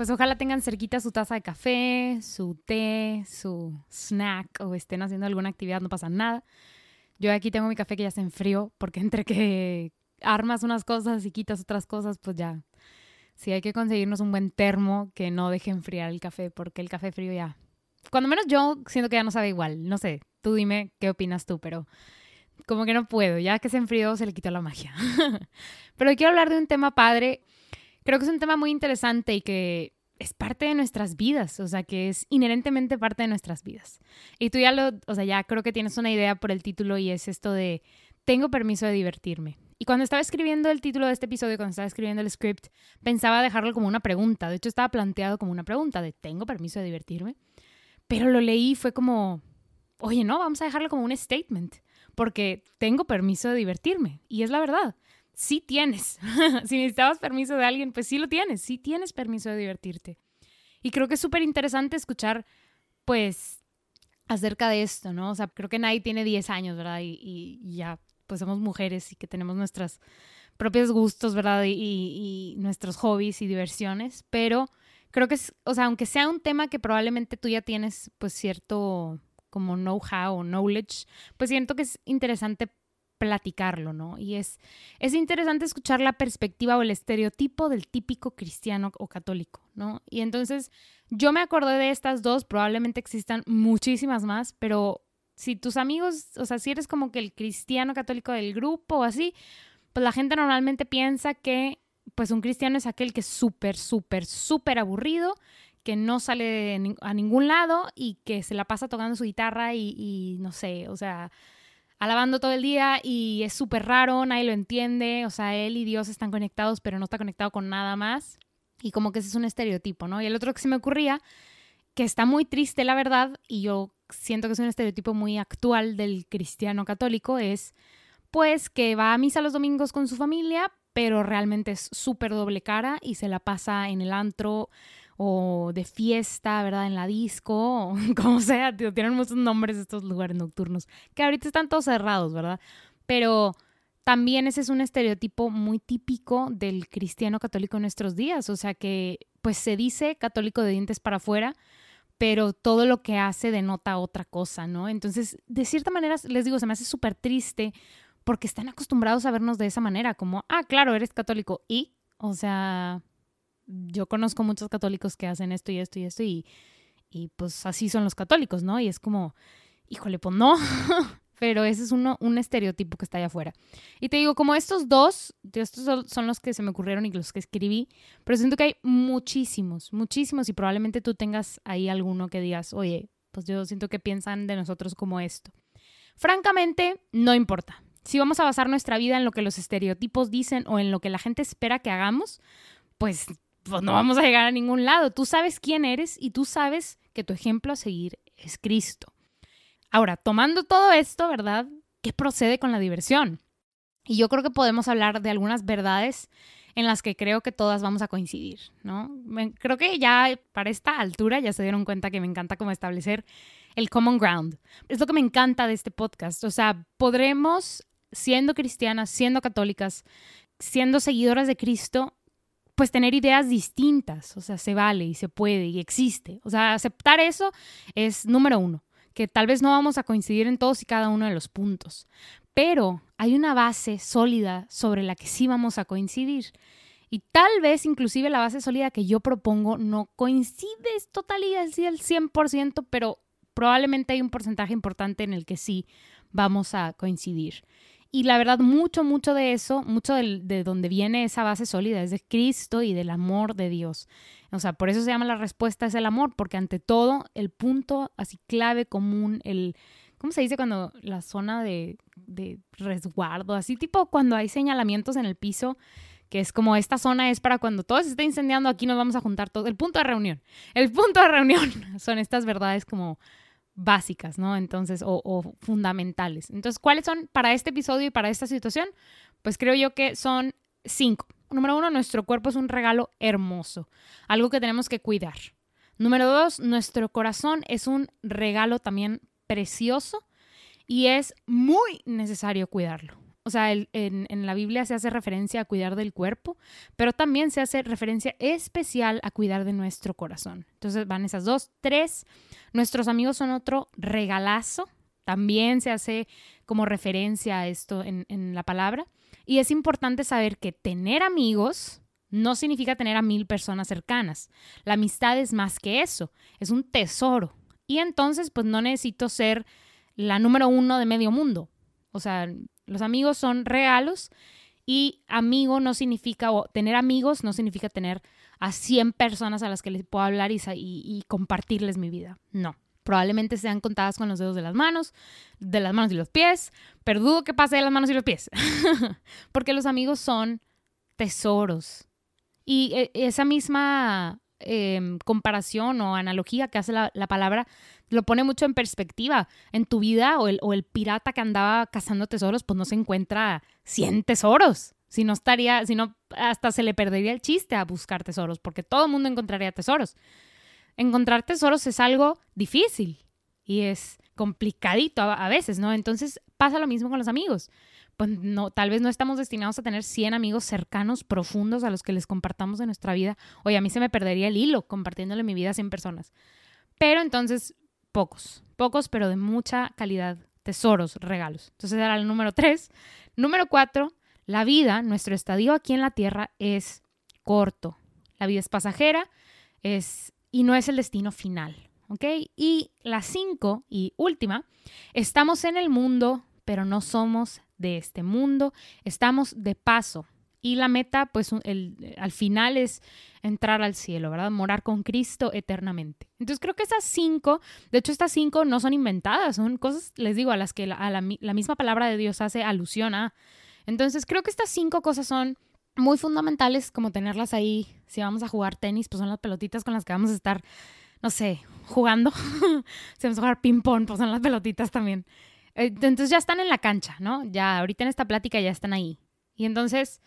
Pues ojalá tengan cerquita su taza de café, su té, su snack o estén haciendo alguna actividad, no pasa nada. Yo aquí tengo mi café que ya se enfrió porque entre que armas unas cosas y quitas otras cosas, pues ya. Sí, hay que conseguirnos un buen termo que no deje enfriar el café porque el café frío ya. Cuando menos yo siento que ya no sabe igual. No sé, tú dime qué opinas tú, pero como que no puedo. Ya que se enfrió, se le quitó la magia. pero quiero hablar de un tema padre creo que es un tema muy interesante y que es parte de nuestras vidas, o sea, que es inherentemente parte de nuestras vidas. Y tú ya lo, o sea, ya creo que tienes una idea por el título y es esto de tengo permiso de divertirme. Y cuando estaba escribiendo el título de este episodio, cuando estaba escribiendo el script, pensaba dejarlo como una pregunta. De hecho, estaba planteado como una pregunta de ¿tengo permiso de divertirme? Pero lo leí y fue como, oye, no, vamos a dejarlo como un statement, porque tengo permiso de divertirme. Y es la verdad sí tienes. si necesitabas permiso de alguien, pues sí lo tienes, sí tienes permiso de divertirte. Y creo que es súper interesante escuchar, pues, acerca de esto, ¿no? O sea, creo que nadie tiene 10 años, ¿verdad? Y, ya, pues somos mujeres y que tenemos nuestros propios gustos, ¿verdad? Y, nuestros hobbies y diversiones, pero creo que es, o sea, aunque sea un tema que probablemente tú ya tienes, pues, cierto como know-how o knowledge, pues siento que es interesante platicarlo, ¿no? Y es, es interesante escuchar la perspectiva o el estereotipo del típico cristiano o católico, ¿no? Y entonces yo me acordé de estas dos, probablemente existan muchísimas más, pero si tus amigos, o sea, si eres como que el cristiano católico del grupo o así, pues la gente normalmente piensa que pues un cristiano es aquel que es súper, súper, súper aburrido, que no sale a ningún lado y que se la pasa tocando su guitarra y, y no sé, o sea, alabando todo el día y es súper raro, nadie lo entiende, o sea, él y Dios están conectados, pero no está conectado con nada más. Y como que ese es un estereotipo, ¿no? Y el otro que se me ocurría, que está muy triste, la verdad, y yo siento que es un estereotipo muy actual del cristiano católico, es pues que va a misa los domingos con su familia, pero realmente es súper doble cara y se la pasa en el antro o de fiesta, ¿verdad? En la disco, o como sea, tienen muchos nombres estos lugares nocturnos, que ahorita están todos cerrados, ¿verdad? Pero también ese es un estereotipo muy típico del cristiano católico en nuestros días, o sea que pues se dice católico de dientes para afuera, pero todo lo que hace denota otra cosa, ¿no? Entonces, de cierta manera, les digo, se me hace súper triste porque están acostumbrados a vernos de esa manera, como, ah, claro, eres católico y, o sea, yo conozco muchos católicos que hacen esto y esto y esto y, y pues así son los católicos, ¿no? Y es como, híjole, pues no, pero ese es uno, un estereotipo que está allá afuera. Y te digo, como estos dos, estos son los que se me ocurrieron y los que escribí, pero siento que hay muchísimos, muchísimos y probablemente tú tengas ahí alguno que digas, oye, pues yo siento que piensan de nosotros como esto. Francamente, no importa. Si vamos a basar nuestra vida en lo que los estereotipos dicen o en lo que la gente espera que hagamos, pues pues no vamos a llegar a ningún lado. Tú sabes quién eres y tú sabes que tu ejemplo a seguir es Cristo. Ahora, tomando todo esto, ¿verdad? ¿Qué procede con la diversión? Y yo creo que podemos hablar de algunas verdades en las que creo que todas vamos a coincidir, ¿no? Creo que ya para esta altura ya se dieron cuenta que me encanta como establecer el common ground. Es lo que me encanta de este podcast. O sea, podremos, siendo cristianas, siendo católicas, siendo seguidoras de Cristo, pues tener ideas distintas, o sea, se vale y se puede y existe. O sea, aceptar eso es número uno, que tal vez no vamos a coincidir en todos y cada uno de los puntos, pero hay una base sólida sobre la que sí vamos a coincidir. Y tal vez inclusive la base sólida que yo propongo no coincide totalidad al 100%, pero probablemente hay un porcentaje importante en el que sí vamos a coincidir. Y la verdad, mucho, mucho de eso, mucho de, de donde viene esa base sólida es de Cristo y del amor de Dios. O sea, por eso se llama la respuesta es el amor, porque ante todo, el punto así clave común, el, ¿cómo se dice cuando la zona de, de resguardo? Así tipo cuando hay señalamientos en el piso, que es como esta zona es para cuando todo se está incendiando, aquí nos vamos a juntar todos. El punto de reunión. El punto de reunión son estas verdades como básicas, ¿no? Entonces, o, fundamentales. Entonces, ¿cuáles son para este episodio y para esta situación? Pues creo yo que son cinco. Número uno, nuestro cuerpo es un regalo hermoso, algo que tenemos que cuidar. Número dos, nuestro corazón es un regalo también precioso y es muy necesario cuidarlo. O sea, en, en, la Biblia se hace referencia a cuidar del cuerpo, pero también se hace referencia especial a cuidar de nuestro corazón. Entonces van esas dos. Tres, nuestros amigos son otro regalazo. También se hace como referencia a esto en, en la palabra. Y es importante saber que tener amigos no significa tener a mil personas cercanas. La amistad es más que eso, es un tesoro. Y entonces, pues no necesito ser la número uno de medio mundo. O sea, los amigos son regalos y amigo no significa, o tener amigos no significa tener a 100 personas a las que les puedo hablar y, y, compartirles mi vida. No probablemente sean contadas con los dedos de las manos, de las manos y los pies, pero dudo que pase de las manos y los pies, porque los amigos son tesoros. Y e, esa misma em, comparación o analogía que hace la, palabra lo pone mucho en perspectiva. En tu vida o el, o el pirata que andaba cazando tesoros, pues no se encuentra 100 tesoros. Si no estaría, si no, hasta se le perdería el chiste a buscar tesoros, porque todo el mundo encontraría tesoros encontrar tesoros es algo difícil y es complicadito a, veces, ¿no? Entonces pasa lo mismo con los amigos. Pues tal vez no estamos destinados a tener 100 amigos cercanos, profundos, a los que les compartamos de nuestra vida. Oye, a mí se me perdería el hilo compartiéndole mi vida a 100 personas. Pero entonces, pocos, pocos, pero de mucha calidad, tesoros, regalos. Entonces era el número 3. Número 4, la vida, nuestro estadio aquí en la tierra es corto. La vida es pasajera, es y no es el destino final. ¿Ok? Y la cinco y última, estamos en el mundo, pero no somos de este mundo, estamos de paso. Y la meta, pues el, al final es entrar al cielo, ¿verdad? Morar con Cristo eternamente. Entonces creo que esas cinco, de hecho estas cinco no son inventadas, son cosas, les digo, a las que a la, la misma palabra de Dios hace alusión a. Entonces creo que estas cinco cosas son muy fundamentales como tenerlas ahí. Si vamos a jugar tenis, pues son las pelotitas con las que vamos a estar, no sé, jugando. si vamos a jugar ping-pong, pues son las pelotitas también. Entonces ya están en la cancha, ¿no? Ya ahorita en esta plática ya están ahí. Y entonces,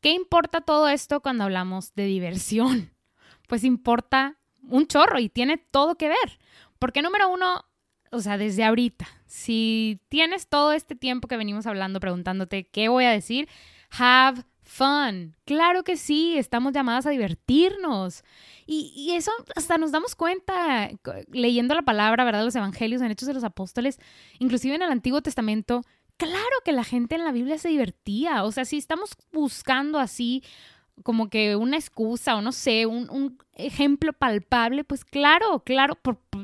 ¿qué importa todo esto cuando hablamos de diversión? Pues importa un chorro y tiene todo que ver. Porque número uno, o sea, desde ahorita, si tienes todo este tiempo que venimos hablando preguntándote qué voy a decir, have fun. Claro que sí, estamos llamadas a divertirnos. Y, eso hasta nos damos cuenta leyendo la palabra, ¿verdad? Los evangelios en Hechos de los Apóstoles, inclusive en el Antiguo Testamento. Claro que la gente en la Biblia se divertía. O sea, si estamos buscando así como que una excusa o no sé, un, ejemplo palpable, pues claro, claro,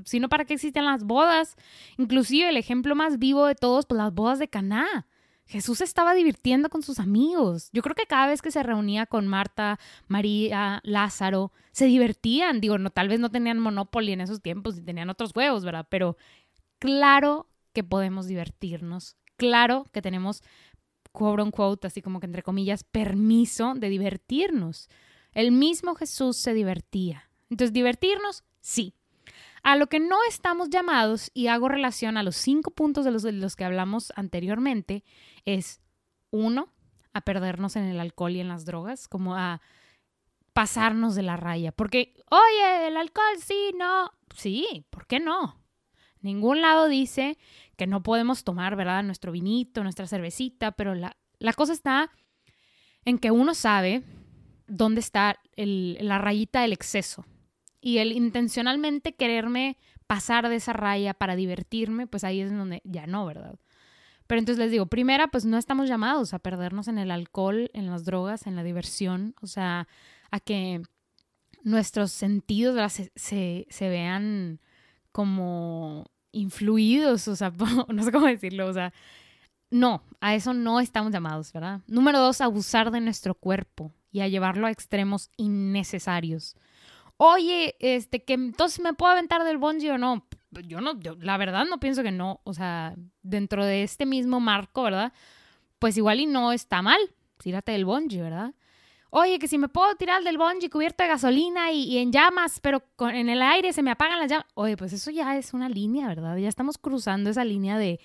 si no, ¿para qué existen las bodas? Inclusive el ejemplo más vivo de todos, pues las bodas de Caná. Jesús estaba divirtiendo con sus amigos. Yo creo que cada vez que se reunía con Marta, María, Lázaro, se divertían. Digo, no, tal vez no tenían Monopoly en esos tiempos y tenían otros juegos, ¿verdad? Pero claro que podemos divertirnos. Claro que tenemos, quote unquote, así como que entre comillas, permiso de divertirnos. El mismo Jesús se divertía. Entonces, divertirnos, sí. A lo que no estamos llamados, y hago relación a los cinco puntos de los, que hablamos anteriormente, es uno, a perdernos en el alcohol y en las drogas, como a pasarnos de la raya. Porque, oye, el alcohol sí, no. Sí, ¿por qué no? Ningún lado dice que no podemos tomar, ¿verdad? Nuestro vinito, nuestra cervecita, pero la, la cosa está en que uno sabe dónde está la rayita del exceso y el intencionalmente quererme pasar de esa raya para divertirme, pues ahí es donde ya no, ¿verdad? Pero entonces les digo, primera, pues no estamos llamados a perdernos en el alcohol, en las drogas, en la diversión, o sea, a que nuestros sentidos se, se, vean como influidos, o sea, no sé cómo decirlo, o sea, no, a eso no estamos llamados, ¿verdad? Número dos, abusar de nuestro cuerpo y a llevarlo a extremos innecesarios. Oye, este, que entonces me puedo aventar del bungee o no. Yo no, la verdad no pienso que no. O sea, dentro de este mismo marco, ¿verdad? Pues igual y no está mal. Tírate del bungee, ¿verdad? Oye, que si me puedo tirar del bungee cubierto de gasolina y, en llamas, pero en el aire se me apagan las llamas. Oye, pues eso ya es una línea, ¿verdad? Ya estamos cruzando esa línea de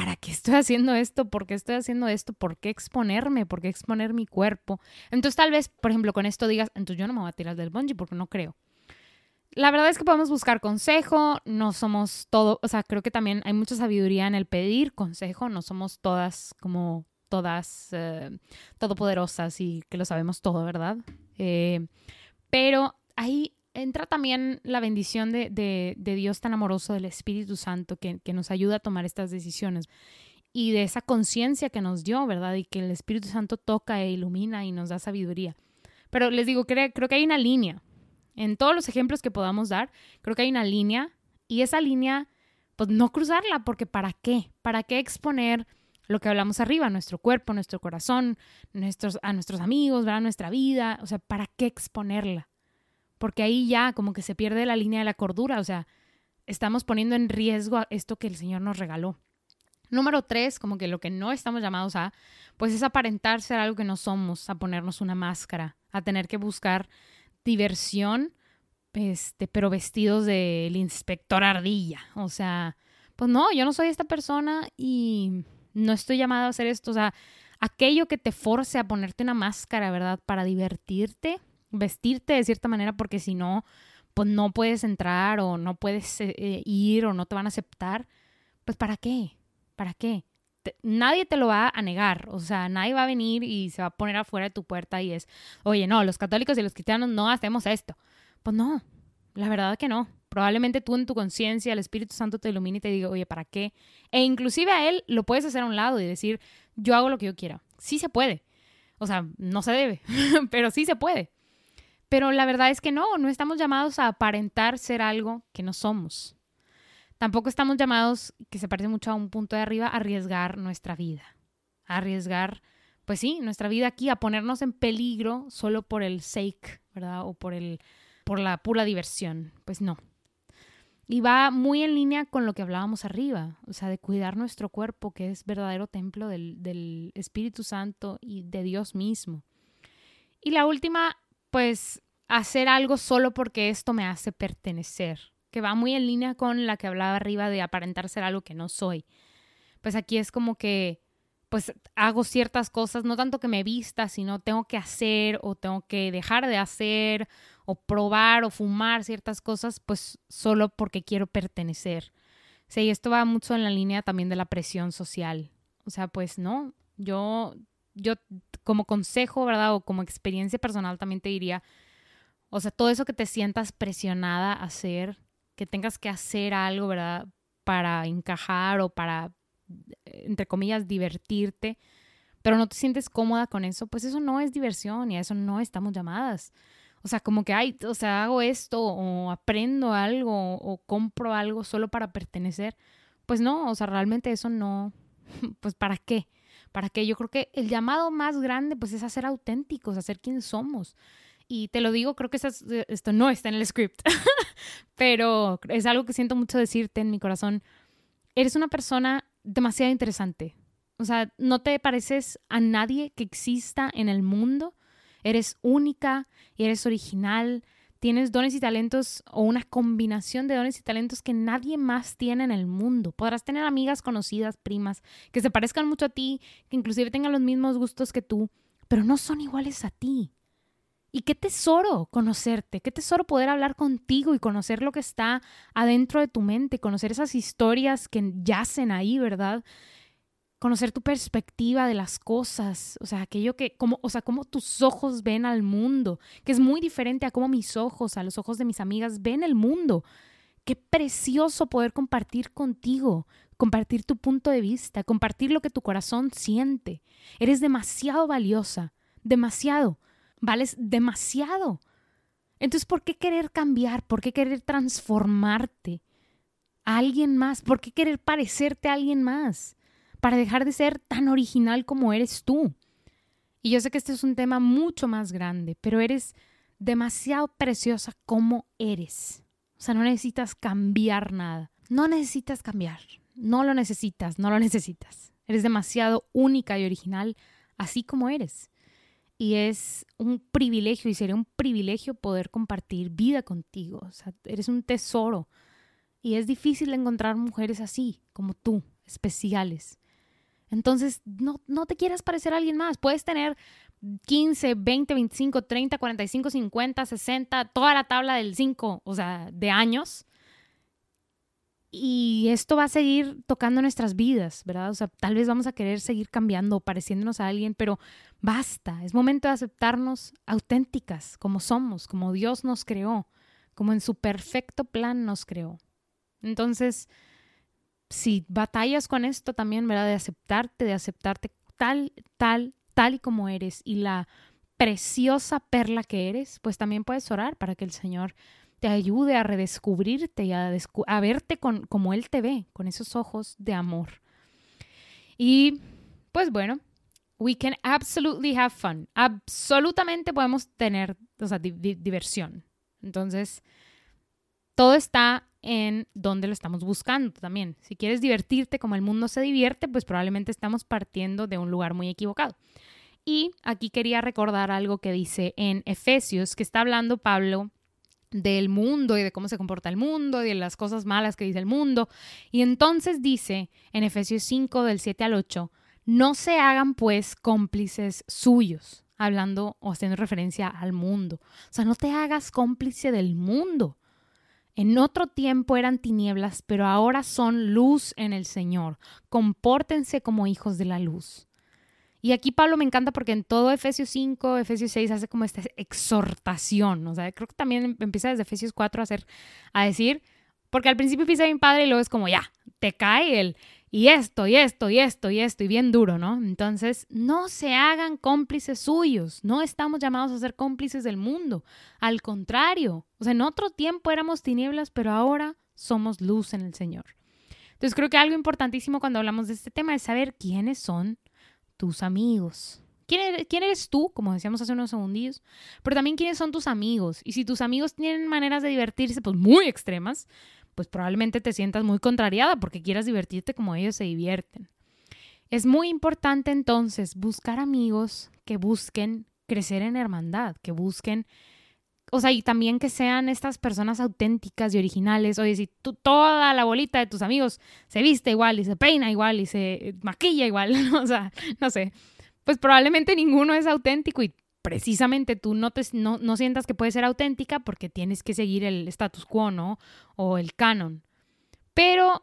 ¿para qué estoy haciendo esto? ¿Por qué estoy haciendo esto? ¿Por qué exponerme? ¿Por qué exponer mi cuerpo? Entonces tal vez, por ejemplo, con esto digas, entonces yo no me voy a tirar del bungee porque no creo. La verdad es que podemos buscar consejo, no somos todo, o sea, creo que también hay mucha sabiduría en el pedir consejo, no somos todas como todas eh, todopoderosas y que lo sabemos todo, ¿verdad? Eh, pero ahí entra también la bendición de, Dios tan amoroso, del Espíritu Santo, que, nos ayuda a tomar estas decisiones y de esa conciencia que nos dio, ¿verdad? Y que el Espíritu Santo toca e ilumina y nos da sabiduría. Pero les digo, creo, creo que hay una línea. En todos los ejemplos que podamos dar, creo que hay una línea y esa línea, pues no cruzarla, porque ¿para qué? ¿Para qué exponer lo que hablamos arriba, nuestro cuerpo, nuestro corazón, nuestros, a nuestros amigos, ¿verdad? nuestra vida? O sea, ¿para qué exponerla? Porque ahí ya como que se pierde la línea de la cordura, o sea, estamos poniendo en riesgo esto que el Señor nos regaló. Número tres, como que lo que no estamos llamados a, pues es aparentar ser algo que no somos, a ponernos una máscara, a tener que buscar diversión, este, pero vestidos del inspector ardilla. O sea, pues no, yo no soy esta persona y no estoy llamado a hacer esto. O sea, aquello que te force a ponerte una máscara, ¿verdad? Para divertirte, vestirte de cierta manera porque si no, pues no puedes entrar o no puedes eh, eh, ir o no te van a aceptar, pues ¿para qué? ¿Para qué? nadie te lo va a negar, o sea, nadie va a venir y se va a poner afuera de tu puerta y es, oye, no, los católicos y los cristianos no hacemos esto. Pues no, la verdad que no. Probablemente tú en tu conciencia, el Espíritu Santo te ilumine y te diga, oye, ¿para qué? E inclusive a él lo puedes hacer a un lado y decir, yo hago lo que yo quiera. Sí se puede. O sea, no se debe, pero sí se puede. Pero la verdad es que no, no estamos llamados a aparentar ser algo que no somos. Tampoco estamos llamados, que se parece mucho a un punto de arriba, a arriesgar nuestra vida. A arriesgar, pues sí, nuestra vida aquí, a ponernos en peligro solo por el sake, ¿verdad? O por, el, por la pura diversión. Pues no. Y va muy en línea con lo que hablábamos arriba, o sea, de cuidar nuestro cuerpo, que es verdadero templo del, del Espíritu Santo y de Dios mismo. Y la última pues hacer algo solo porque esto me hace pertenecer, que va muy en línea con la que hablaba arriba de aparentar ser algo que no soy. Pues aquí es como que pues hago ciertas cosas, no tanto que me vista, sino tengo que hacer o tengo que dejar de hacer o probar o fumar ciertas cosas, pues solo porque quiero pertenecer. Sí, esto va mucho en la línea también de la presión social. O sea, pues no, yo yo como consejo, ¿verdad? O como experiencia personal también te diría, o sea, todo eso que te sientas presionada a hacer, que tengas que hacer algo, ¿verdad? Para encajar o para, entre comillas, divertirte, pero no te sientes cómoda con eso, pues eso no es diversión y a eso no estamos llamadas. O sea, como que, ay, o sea, hago esto o aprendo algo o compro algo solo para pertenecer. Pues no, o sea, realmente eso no, pues ¿para qué? Para que yo creo que el llamado más grande pues es a ser auténticos, a ser quien somos. Y te lo digo, creo que eh, esto no está en el script, pero es algo que siento mucho decirte en mi corazón. Eres una persona demasiado interesante. O sea, no te pareces a nadie que exista en el mundo. Eres única, eres original, tienes dones y talentos o una combinación de dones y talentos que nadie más tiene en el mundo. Podrás tener amigas conocidas, primas, que se parezcan mucho a ti, que inclusive tengan los mismos gustos que tú, pero no son iguales a ti. Y qué tesoro conocerte, qué tesoro poder hablar contigo y conocer lo que está adentro de tu mente, conocer esas historias que yacen ahí, ¿verdad? Conocer tu perspectiva de las cosas, o sea, aquello que, como, o sea, cómo tus ojos ven al mundo, que es muy diferente a cómo mis ojos, a los ojos de mis amigas ven el mundo. Qué precioso poder compartir contigo, compartir tu punto de vista, compartir lo que tu corazón siente. Eres demasiado valiosa, demasiado, vales demasiado. Entonces, ¿por qué querer cambiar? ¿Por qué querer transformarte a alguien más? ¿Por qué querer parecerte a alguien más? Para dejar de ser tan original como eres tú. Y yo sé que este es un tema mucho más grande, pero eres demasiado preciosa como eres. O sea, no necesitas cambiar nada. No necesitas cambiar. No lo necesitas, no lo necesitas. Eres demasiado única y original, así como eres. Y es un privilegio y sería un privilegio poder compartir vida contigo. O sea, eres un tesoro. Y es difícil encontrar mujeres así, como tú, especiales. Entonces, no, no te quieras parecer a alguien más. Puedes tener 15, 20, 25, 30, 45, 50, 60, toda la tabla del 5, o sea, de años. Y esto va a seguir tocando nuestras vidas, ¿verdad? O sea, tal vez vamos a querer seguir cambiando pareciéndonos a alguien, pero basta. Es momento de aceptarnos auténticas, como somos, como Dios nos creó, como en su perfecto plan nos creó. Entonces, si batallas con esto también, ¿verdad? De aceptarte, de aceptarte tal, tal, tal y como eres y la preciosa perla que eres, pues también puedes orar para que el Señor te ayude a redescubrirte y a, verte con, como Él te ve, con esos ojos de amor. Y pues bueno, we can absolutely have fun. Absolutamente podemos tener o sea, diversión. Entonces, todo está en dónde lo estamos buscando también. Si quieres divertirte como el mundo se divierte, pues probablemente estamos partiendo de un lugar muy equivocado. Y aquí quería recordar algo que dice en Efesios, que está hablando Pablo del mundo y de cómo se comporta el mundo y de las cosas malas que dice el mundo. Y entonces dice en Efesios 5 del 7 al 8, no se hagan pues cómplices suyos, hablando o haciendo referencia al mundo. O sea, no te hagas cómplice del mundo. En otro tiempo eran tinieblas, pero ahora son luz en el Señor. Compórtense como hijos de la luz. Y aquí Pablo me encanta porque en todo Efesios 5, Efesios 6 hace como esta exhortación. O sea, creo que también empieza desde Efesios 4 a, hacer, a decir, porque al principio empieza bien padre y luego es como ya, te cae el y esto, y esto, y esto, y esto, y bien duro, ¿no? Entonces, no se hagan cómplices suyos, no estamos llamados a ser cómplices del mundo, al contrario, o sea, en otro tiempo éramos tinieblas, pero ahora somos luz en el Señor. Entonces, creo que algo importantísimo cuando hablamos de este tema es saber quiénes son tus amigos. ¿Quién eres, ¿Quién eres, tú? Como decíamos hace unos segundillos. Pero también quiénes son tus amigos. Y si tus amigos tienen maneras de divertirse, pues muy extremas, pues probablemente te sientas muy contrariada porque quieras divertirte como ellos se divierten. Es muy importante entonces buscar amigos que busquen crecer en hermandad, que busquen, o sea, y también que sean estas personas auténticas y originales. Oye, si toda la bolita de tus amigos se viste igual y se peina igual y se maquilla igual, o sea, no sé, pues probablemente ninguno es auténtico y precisamente tú no, te, no, no, sientas que puede ser auténtica porque tienes que seguir el status quo, ¿no? O el canon. Pero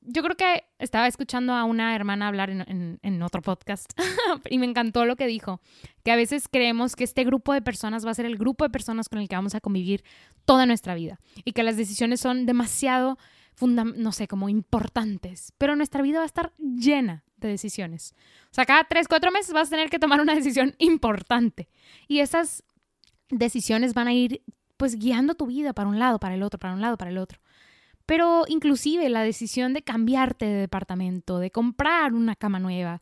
yo creo que estaba escuchando a una hermana hablar en, en, otro podcast y me encantó lo que dijo, que a veces creemos que este grupo de personas va a ser el grupo de personas con el que vamos a convivir toda nuestra vida y que las decisiones son demasiado, no sé, como importantes, pero nuestra vida va a estar llena de decisiones. O sea, cada tres, cuatro meses vas a tener que tomar una decisión importante. Y esas decisiones van a ir pues guiando tu vida para un lado, para el otro, para un lado, para el otro. Pero inclusive la decisión de cambiarte de departamento, de comprar una cama nueva,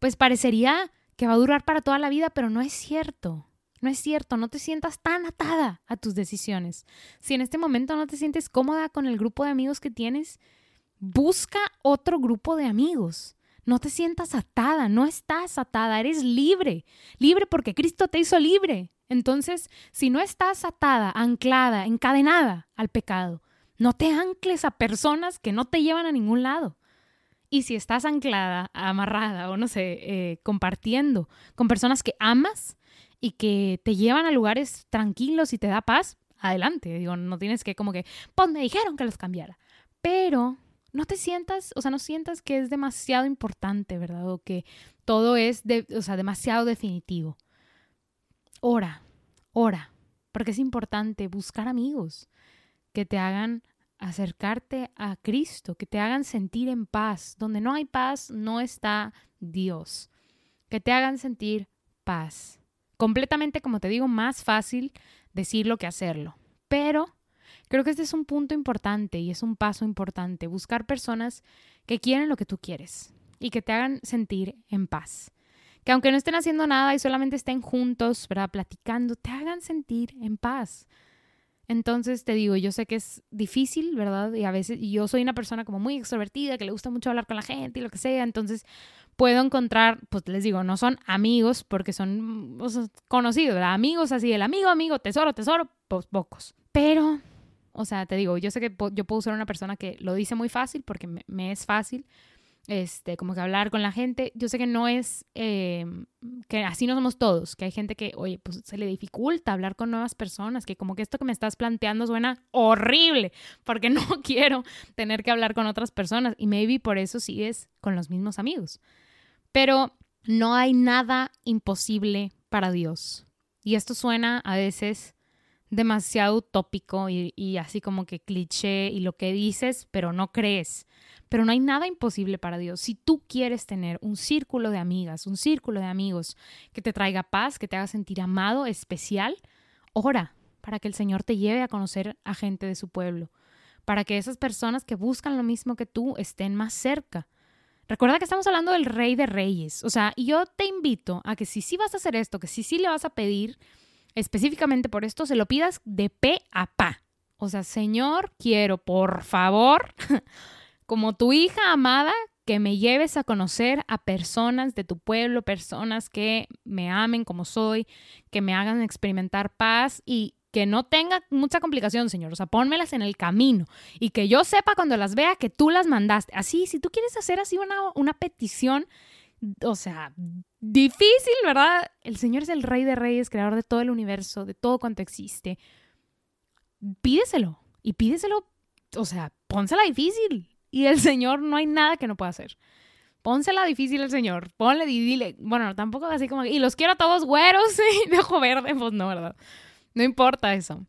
pues parecería que va a durar para toda la vida, pero no es cierto. No es cierto, no te sientas tan atada a tus decisiones. Si en este momento no te sientes cómoda con el grupo de amigos que tienes, busca otro grupo de amigos. No te sientas atada, no estás atada, eres libre, libre porque Cristo te hizo libre. Entonces, si no estás atada, anclada, encadenada al pecado, no te ancles a personas que no te llevan a ningún lado. Y si estás anclada, amarrada o no sé, eh, compartiendo con personas que amas y que te llevan a lugares tranquilos y te da paz, adelante. Digo, no tienes que como que, pues me dijeron que los cambiara. Pero no te sientas, o sea, no sientas que es demasiado importante, ¿verdad? O que todo es, de, o sea, demasiado definitivo. Ora, ora, porque es importante buscar amigos que te hagan acercarte a Cristo, que te hagan sentir en paz. Donde no hay paz, no está Dios. Que te hagan sentir paz. Completamente, como te digo, más fácil decirlo que hacerlo. Pero Creo que este es un punto importante y es un paso importante, buscar personas que quieren lo que tú quieres y que te hagan sentir en paz. Que aunque no estén haciendo nada y solamente estén juntos, ¿verdad? Platicando, te hagan sentir en paz. Entonces te digo, yo sé que es difícil, ¿verdad? Y a veces y yo soy una persona como muy extrovertida, que le gusta mucho hablar con la gente y lo que sea, entonces puedo encontrar, pues les digo, no son amigos porque son conocidos, ¿verdad? Amigos así, el amigo, amigo, tesoro, tesoro, pues pocos. Pero, o sea, te digo, yo sé que yo puedo ser una persona que lo dice muy fácil porque me es fácil, este, como que hablar con la gente. Yo sé que no es, eh, que así no somos todos, que hay gente que, oye, pues se le dificulta hablar con nuevas personas, que como que esto que me estás planteando suena horrible, porque no quiero tener que hablar con otras personas y maybe por eso sigues con los mismos amigos. Pero no hay nada imposible para Dios. Y esto suena a veces demasiado utópico y, así como que cliché y lo que dices, pero no crees. Pero no hay nada imposible para Dios. Si tú quieres tener un círculo de amigas, un círculo de amigos que te traiga paz, que te haga sentir amado, especial, ora para que el Señor te lleve a conocer a gente de su pueblo, para que esas personas que buscan lo mismo que tú estén más cerca. Recuerda que estamos hablando del rey de reyes. O sea, yo te invito a que si sí vas a hacer esto, que si sí le vas a pedir específicamente por esto, se lo pidas de pe a pa. O sea, Señor, quiero, por favor, como tu hija amada, que me lleves a conocer a personas de tu pueblo, personas que me amen como soy, que me hagan experimentar paz y que no tenga mucha complicación, Señor. O sea, pónmelas en el camino y que yo sepa cuando las vea que tú las mandaste. Así, si tú quieres hacer así una, una petición, o sea, difícil, ¿verdad? El Señor es el Rey de Reyes, creador de todo el universo, de todo cuanto existe. Pídeselo y pídeselo, o sea, pónsela difícil. Y el Señor no hay nada que no pueda hacer. Pónsela difícil al Señor. Ponle y dile. Bueno, tampoco así como. Y los quiero a todos güeros y de ojo verde. Pues no, ¿verdad? No importa eso.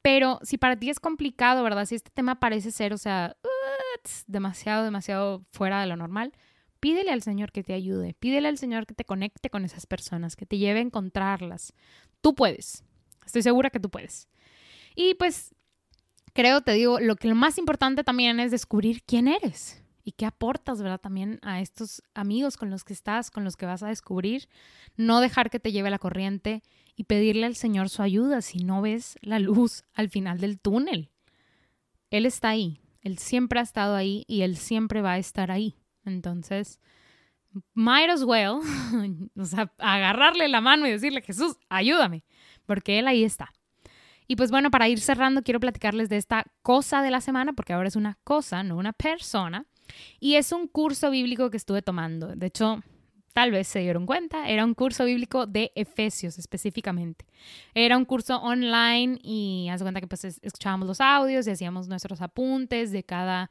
Pero si para ti es complicado, ¿verdad? Si este tema parece ser, o sea, demasiado, demasiado fuera de lo normal, pídele al Señor que te ayude. Pídele al Señor que te conecte con esas personas, que te lleve a encontrarlas. Tú puedes. Estoy segura que tú puedes. Y pues creo, te digo, lo que lo más importante también es descubrir quién eres y qué aportas, ¿verdad? También a estos amigos con los que estás, con los que vas a descubrir. No dejar que te lleve la corriente y pedirle al Señor su ayuda si no ves la luz al final del túnel. Él está ahí, Él siempre ha estado ahí y Él siempre va a estar ahí. Entonces, might as well, o sea, agarrarle la mano y decirle, Jesús, ayúdame, porque Él ahí está. Y pues bueno, para ir cerrando, quiero platicarles de esta cosa de la semana, porque ahora es una cosa, no una persona. Y es un curso bíblico que estuve tomando. De hecho, tal vez se dieron cuenta, era un curso bíblico de Efesios específicamente. Era un curso online y haz cuenta que pues escuchábamos los audios y hacíamos nuestros apuntes de cada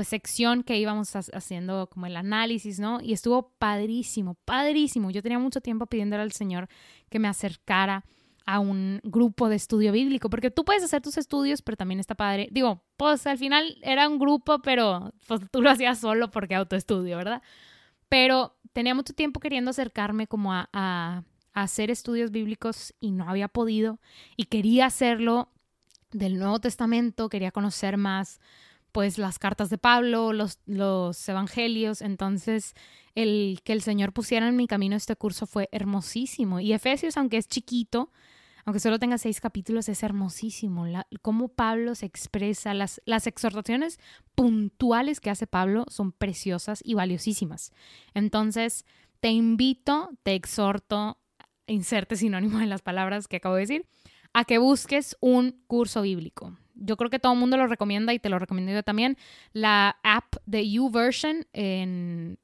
pues sección que íbamos haciendo como el análisis, ¿no? Y estuvo padrísimo, padrísimo. Yo tenía mucho tiempo pidiéndole al Señor que me acercara a un grupo de estudio bíblico, porque tú puedes hacer tus estudios, pero también está padre. Digo, pues al final era un grupo, pero pues tú lo hacías solo porque autoestudio, ¿verdad? Pero tenía mucho tiempo queriendo acercarme como a, a, hacer estudios bíblicos y no había podido y quería hacerlo del Nuevo Testamento, quería conocer más pues las cartas de Pablo, los, los evangelios, entonces el que el Señor pusiera en mi camino este curso fue hermosísimo. Y Efesios, aunque es chiquito, aunque solo tenga seis capítulos, es hermosísimo. La, cómo Pablo se expresa, las, las exhortaciones puntuales que hace Pablo son preciosas y valiosísimas. Entonces, te invito, te exhorto, inserte sinónimo en las palabras que acabo de decir, a que busques un curso bíblico. Yo creo que todo el mundo lo recomienda y te lo recomiendo yo también. La app de YouVersion en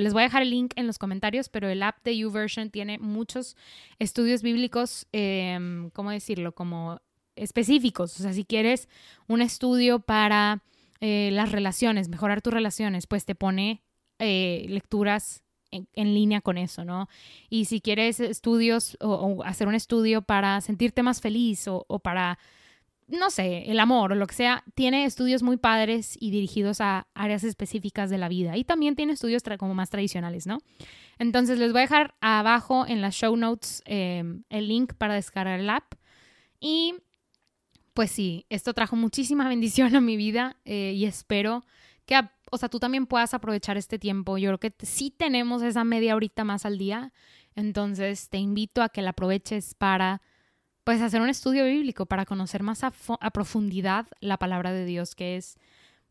les voy a dejar el link en los comentarios, pero el app de YouVersion tiene muchos estudios bíblicos, em, ¿cómo decirlo? Como específicos. O sea, si quieres un estudio para eh, las relaciones, mejorar tus relaciones, pues te pone eh, lecturas en, línea con eso, ¿no? Y si quieres estudios o, hacer un estudio para sentirte más feliz o para no sé, el amor o lo que sea, tiene estudios muy padres y dirigidos a áreas específicas de la vida. Y también tiene estudios como más tradicionales, ¿no? Entonces les voy a dejar abajo en las show notes em, el link para descargar el app. Y pues sí, esto trajo muchísima bendición a mi vida eh, y espero que o sea, tú también puedas aprovechar este tiempo. Yo creo que sí tenemos esa media horita más al día, entonces te invito a que la aproveches para pues hacer un estudio bíblico, para conocer más a, profundidad la palabra de Dios, que es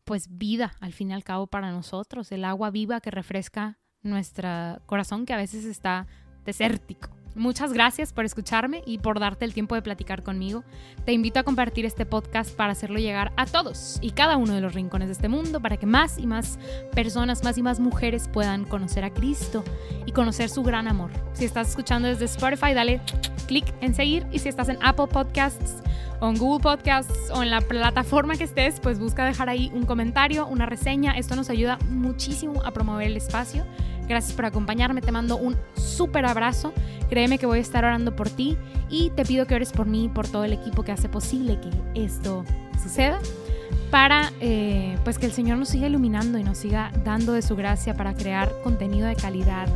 pues vida al fin y al cabo para nosotros, el agua viva que refresca nuestro corazón que a veces está desértico. Muchas gracias por escucharme y por darte el tiempo de platicar conmigo. Te invito a compartir este podcast para hacerlo llegar a todos y cada uno de los rincones de este mundo para que más y más personas, más y más mujeres puedan conocer a Cristo y conocer su gran amor. Si estás escuchando desde Spotify, dale clic en seguir y si estás en Apple Podcasts o en Google Podcasts o en la plataforma que estés, pues busca dejar ahí un comentario, una reseña. Esto nos ayuda muchísimo a promover el espacio Gracias por acompañarme, te mando un súper abrazo. Créeme que voy a estar orando por ti y te pido que ores por mí y por todo el equipo que hace posible que esto suceda para eh, pues que el Señor nos siga iluminando y nos siga dando de su gracia para crear contenido de calidad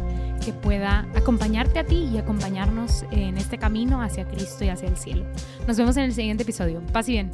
que pueda acompañarte a ti y acompañarnos en este camino hacia Cristo y hacia el cielo. Nos vemos en el siguiente episodio. Paz y bien.